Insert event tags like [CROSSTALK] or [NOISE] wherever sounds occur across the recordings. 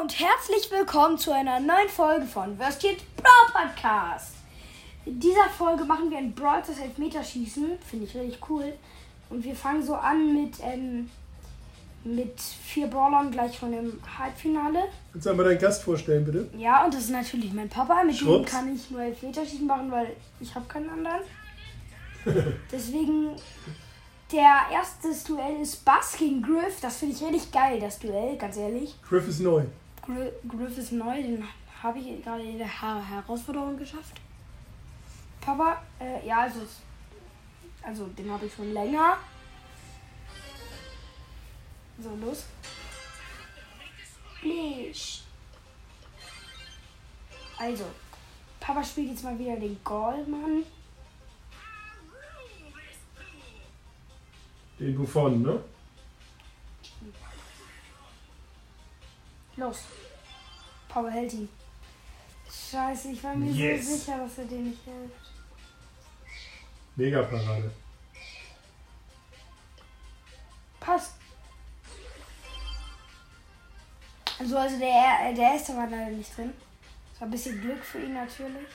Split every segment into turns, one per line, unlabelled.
und herzlich willkommen zu einer neuen Folge von Würstchen Brawl Podcast. In dieser Folge machen wir ein Brawl das Elfmeterschießen. Finde ich richtig cool. Und wir fangen so an mit, ähm, mit vier Brawlern gleich von dem Halbfinale.
Willst du einmal deinen Gast vorstellen, bitte?
Ja, und das ist natürlich mein Papa. Mit dem
Schwupps.
kann ich nur Elfmeterschießen machen, weil ich habe keinen anderen. [LAUGHS] Deswegen, der erste Duell ist Bass gegen Griff. Das finde ich richtig geil, das Duell, ganz ehrlich.
Griff ist neu.
Gri- Griff ist neu, den habe ich gerade in der Her Herausforderung geschafft. Papa, äh, ja, also, also den habe ich schon länger. So, los. Nicht. Also, Papa spielt jetzt mal wieder den Goldmann.
Den Buffon, ne?
Los. Papa hält ihn. Scheiße, ich war mir
Yes.
so sicher, dass er den nicht hält.
Mega Parade.
Passt. Also, also der, der erste war leider nicht drin. Das war ein bisschen Glück für ihn natürlich.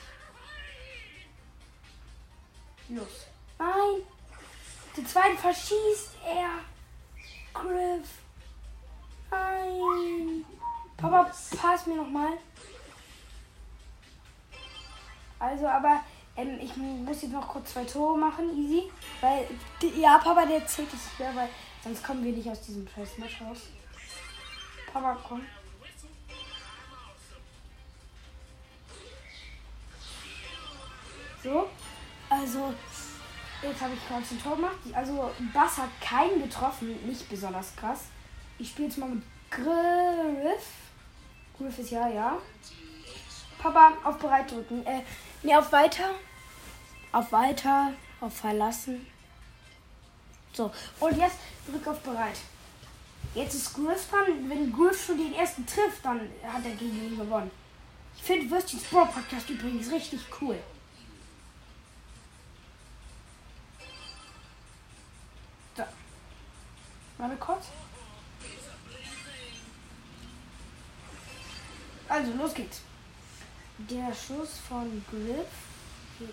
Los. Nein! Den zweiten verschießt er. Griff. Nein. Papa, pass mir nochmal. Also, aber ähm, ich muss jetzt noch kurz zwei Tore machen, easy. Weil, ja, Papa, der zählt es schwer, weil sonst kommen wir nicht aus diesem scheiß Match raus. Papa, komm. So, also, jetzt habe ich gerade ein Tor gemacht. Also, Bass hat keinen getroffen, nicht besonders krass. Ich spiele jetzt mal mit Griff. Griff ist ja, ja. Papa, auf bereit drücken. Äh, nee, auf weiter. Auf weiter. Auf verlassen. So, und jetzt drück auf bereit. Jetzt ist Griff dran. Wenn Griff schon den ersten trifft, dann hat er gegen ihn gewonnen. Ich finde Würstchens Brawl Podcast übrigens richtig cool. Los geht's. Der Schuss von Griff. geht-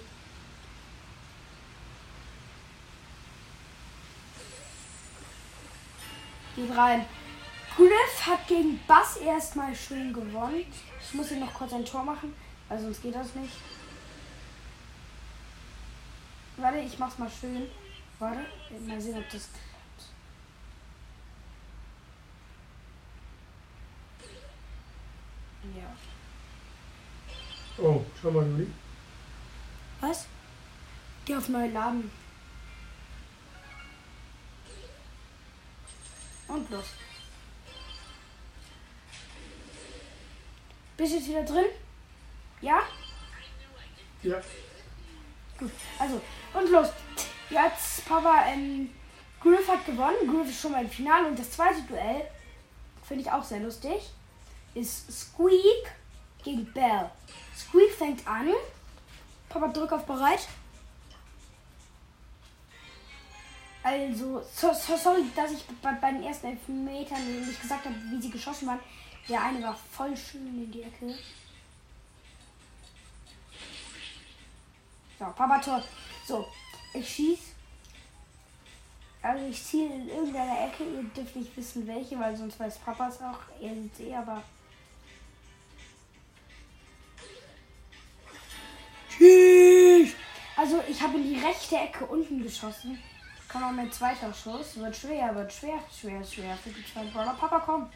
Geht rein. Griff hat gegen Bass erstmal schön gewonnen. Ich muss hier noch kurz ein Tor machen, weil sonst geht das nicht. Warte, ich mach's mal schön. Warte, mal sehen, ob das Ja.
Oh, schau mal, Juli.
Was? Geh auf neue Laden. Und los. Bist du jetzt wieder drin? Ja?
Ja.
Gut. Also, und los. Jetzt, Papa, ähm, Griff hat gewonnen. Griff ist schon mal im Finale. Und das zweite Duell, finde ich auch sehr lustig, ist Squeak gegen Bell. Squeak fängt an. Papa, drück auf bereit. Also, so, so, sorry, dass ich bei, bei den ersten Elfmetern nicht gesagt habe, wie sie geschossen waren. Der eine war voll schön in die Ecke. So, Papa Tor. So, ich schieß. Also ich ziele in irgendeiner Ecke. Ihr dürft nicht wissen welche, weil sonst weiß Papa es auch. Er sieht eh, aber. Schieß! Also ich habe in die rechte Ecke unten geschossen. Komm mal mein zweiter Schuss. Wird schwer, wird schwer, schwer, schwer für die zwei Brawler. Papa, komm.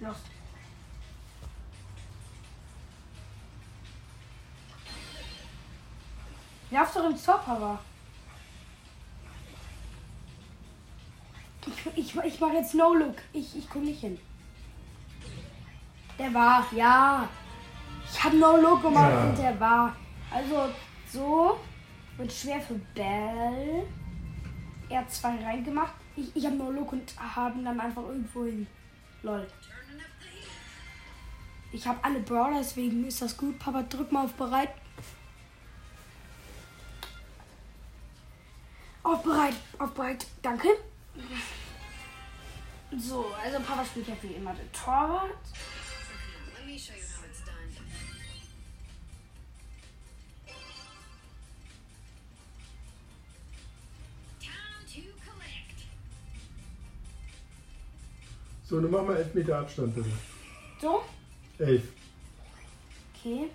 Los. Lauf doch ins Tor, Ich mache jetzt No-Look. Ich, ich komme nicht hin. Der war, ja. Ich habe No-Look gemacht
ja.
und der war. Also so. Mit schwer für Bell. Er hat zwei reingemacht. Ich, ich habe No-Look und haben dann einfach irgendwo hin. Lol. Ich habe alle Brawler, deswegen ist das gut. Papa, drück mal auf bereit. Auf bereit, auf bereit. Danke. So, also Papa spielt ja wie immer den Torwart.
Let me show you how it's done. Time to collect.
So, dann machen wir 11 Meter Abstand bitte.
So,
11.
okay.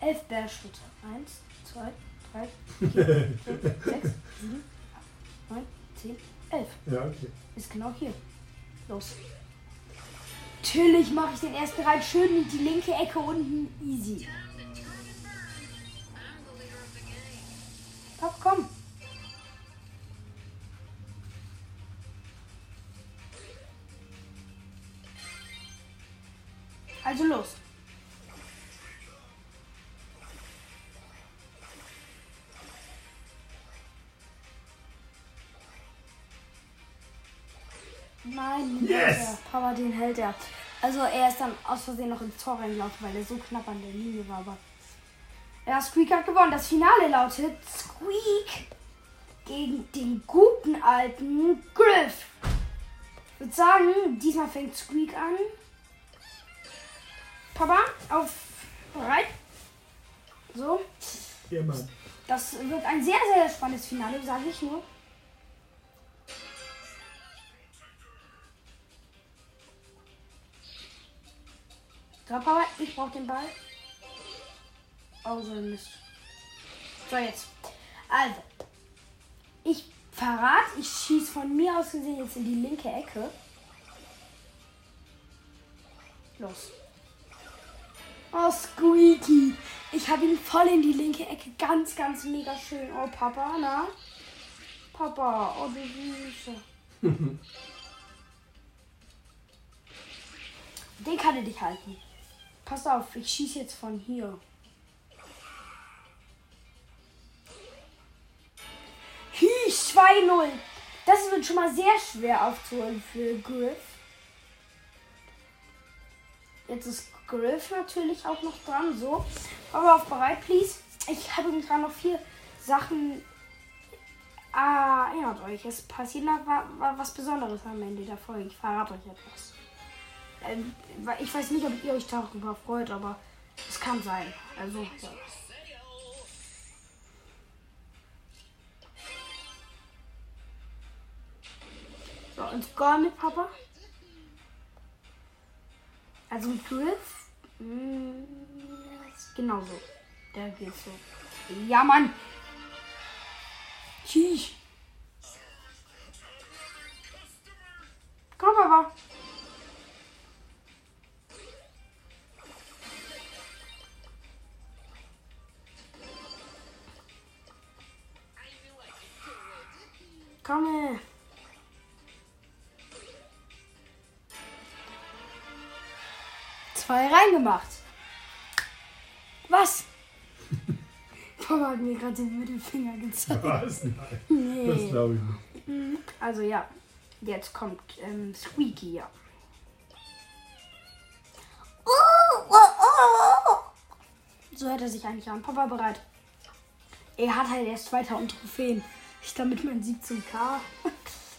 Elf Bärschritte. Eins, zwei, drei, vier, [LAUGHS] fünf, sechs, sieben, acht, neun, zehn, elf.
Ja, okay.
Ist genau hier. Los. Natürlich mache ich den ersten rein schön in die linke Ecke unten. Easy. Nein, den
Yes!
hält er. Papa, den hält er. Also er ist dann aus Versehen noch ins Tor reingelaufen, weil er so knapp an der Linie war. Aber ja, Squeak hat gewonnen. Das Finale lautet Squeak gegen den guten alten Griff. Ich würde sagen, diesmal fängt Squeak an. Papa, auf bereit. So,
Ja, Mann.
das wird ein sehr, sehr spannendes Finale, sage ich nur. Papa, ich brauche den Ball. Oh, so ein Mist. So, jetzt. Also, ich verrate, ich schieße von mir aus gesehen jetzt in die linke Ecke. Los. Oh, Squeaky. Ich habe ihn voll in die linke Ecke. Ganz, ganz mega schön. Oh, Papa, na? Papa, oh, du Süße. [LAUGHS] Den kann er dich halten. Pass auf, ich schieße jetzt von hier. Hi, 2-0. Das wird schon mal sehr schwer aufzuholen für Griff. Jetzt ist Griff natürlich auch noch dran. So. Aber auf bereit, please. Ich habe gerade noch vier Sachen. Ah, erinnert euch, es passiert noch wa- wa- was Besonderes am Ende der Folge. Ich verrate euch etwas. Ähm, ich weiß nicht, ob ihr euch darüber freut, aber es kann sein. Also, ja. So, und Goal mit Papa. Also mit Griff. mm, ist Genauso. Der geht so. Ja, Mann. Tschüss. Komm, Papa. Zwei reingemacht. Was? [LAUGHS] Papa hat mir gerade den Mittelfinger gezeigt.
Was? Nein. Das
Nee.
glaube ich nicht.
Also ja, jetzt kommt ähm, Squeaky, ja. So hört er sich eigentlich an. Papa bereit. Er hat halt erst 2000 Trophäen. Ich damit mein 17k. [LAUGHS]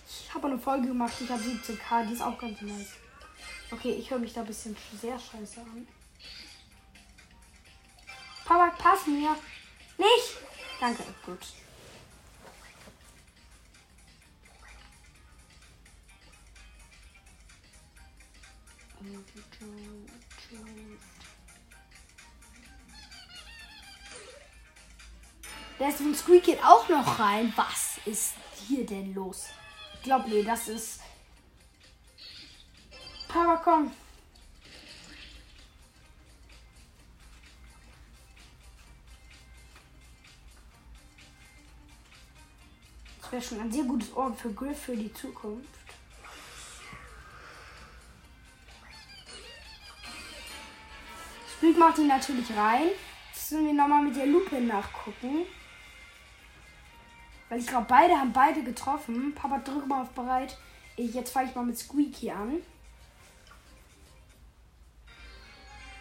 Ich habe eine Folge gemacht, ich habe 17k, die ist auch ganz nice. Okay, ich höre mich da ein bisschen sehr scheiße an. Papa, pass mir. Nicht! Danke, gut. Der ist von Squeak geht auch noch rein. Was ist hier denn los? Ich glaube, nee, das ist. Papa, komm. Das wäre schon ein sehr gutes Ort für Griff für die Zukunft. Squeak macht ihn natürlich rein. Jetzt müssen wir nochmal mit der Lupe nachgucken. Weil ich glaube, beide haben beide getroffen. Papa, drück mal auf bereit. Jetzt fange ich mal mit Squeaky an.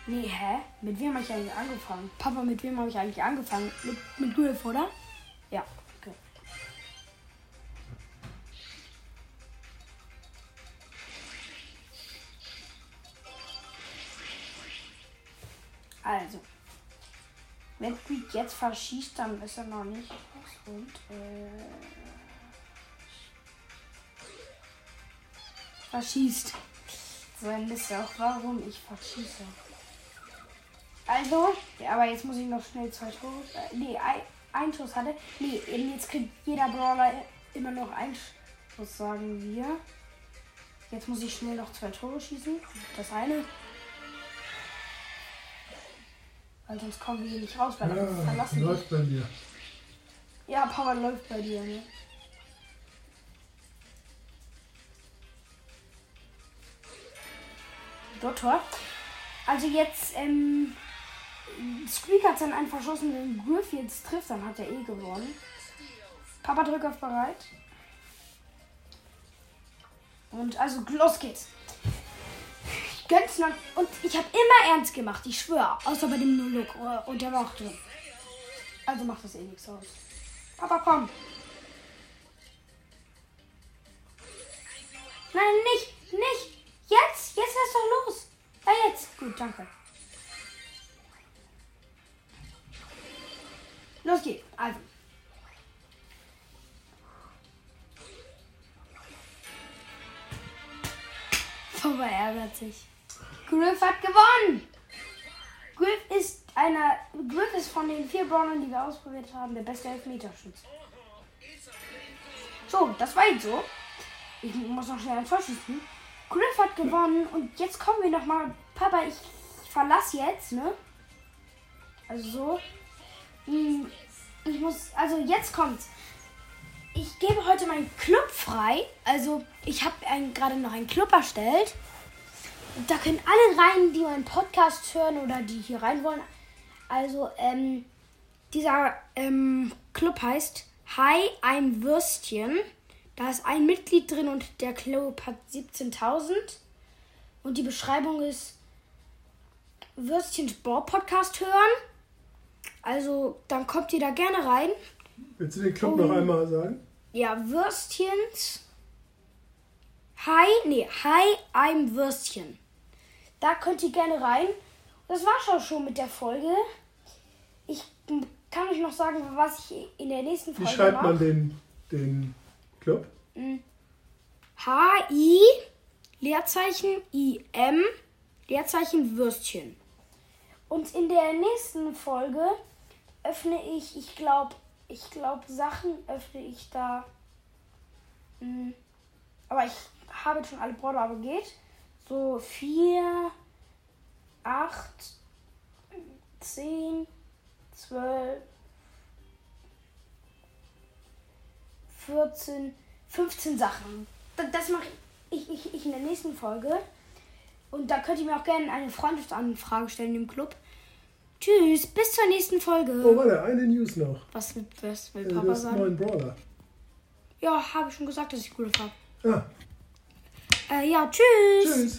Nee, hä? Mit wem habe ich eigentlich angefangen? Papa, mit wem habe ich eigentlich angefangen? Mit, mit Gulf, oder? Ja. Okay. Also. Wenn Creed jetzt verschießt, dann ist er noch nicht aus und äh, verschießt. So ein bisschen auch, warum ich verschieße. Also, ja, aber jetzt muss ich noch schnell zwei Tore. Äh, nee, ein, ein Schuss hatte. Nee, jetzt kriegt jeder Brawler immer noch einen Schuss, sagen wir. Jetzt muss ich schnell noch zwei Tore schießen. Das eine. Weil sonst kommen wir hier nicht raus, weil
Ja,
verlassen
läuft bei mir.
Ja, Power läuft bei dir, ne? Tor. Also jetzt, ähm, Squeak hat dann einen verschossen, wenn Griff jetzt trifft, dann hat er eh gewonnen. Papa drückt auf bereit. Und also los geht's. Ich gönn's. Und ich habe immer ernst gemacht, ich schwöre. Außer bei dem Nulluk. Und der war auch drin. Also macht das eh nichts aus. Papa, komm. Nein, nicht, nicht. Jetzt, jetzt lass doch los. Ja, jetzt. Gut, danke. Los geht's. Also. Papa ärgert sich. Griff hat gewonnen. Griff ist einer. Griff ist von den vier Brawlern, die wir ausprobiert haben, der beste Elfmeterschütze. So, das war jetzt so. Ich muss noch schnell ein Tor schießen. Griff hat gewonnen und jetzt kommen wir noch mal. Papa, ich verlasse jetzt, ne? Also so. Hm, Ich muss. Also jetzt kommt's. Ich gebe heute meinen Club frei. Also ich habe gerade noch einen Club erstellt. Da können alle rein, die meinen Podcast hören oder die hier rein wollen. Also, ähm, dieser ähm, Club heißt Hi, ein Würstchen. Da ist ein Mitglied drin und der Club hat 17.000. Und die Beschreibung ist Würstchen Sport Podcast hören. Also, dann kommt ihr da gerne rein.
Willst du den Club
Oh.
noch einmal sagen?
Ja, Würstchens. Hi, nee, hi, I'm Würstchen. Da könnt ihr gerne rein. Das war's auch schon mit der Folge. Ich kann euch noch sagen, was ich in der nächsten
Wie
Folge
schreibt
mache.
man den, den Club?
H-I, Leerzeichen, I-M, Leerzeichen Würstchen. Und in der nächsten Folge öffne ich, ich glaube, ich glaube, Sachen öffne ich da. Hm, aber ich habe jetzt schon alle Brawler, aber geht. So 4, 8, 10, 12, 14, 15 Sachen. Das, das mache ich, ich, ich in der nächsten Folge. Und da könnt ihr mir auch gerne eine Freundschaftsanfrage stellen im Club. Tschüss, bis zur nächsten Folge.
Oh, warte, eine News noch.
Was will, was will
Äh,
Papa
Das
sagen?
neuen Brawler.
Ja, habe ich schon gesagt, dass ich cool habe.
Ah,
Äh, ja, tschüss.
tschüss.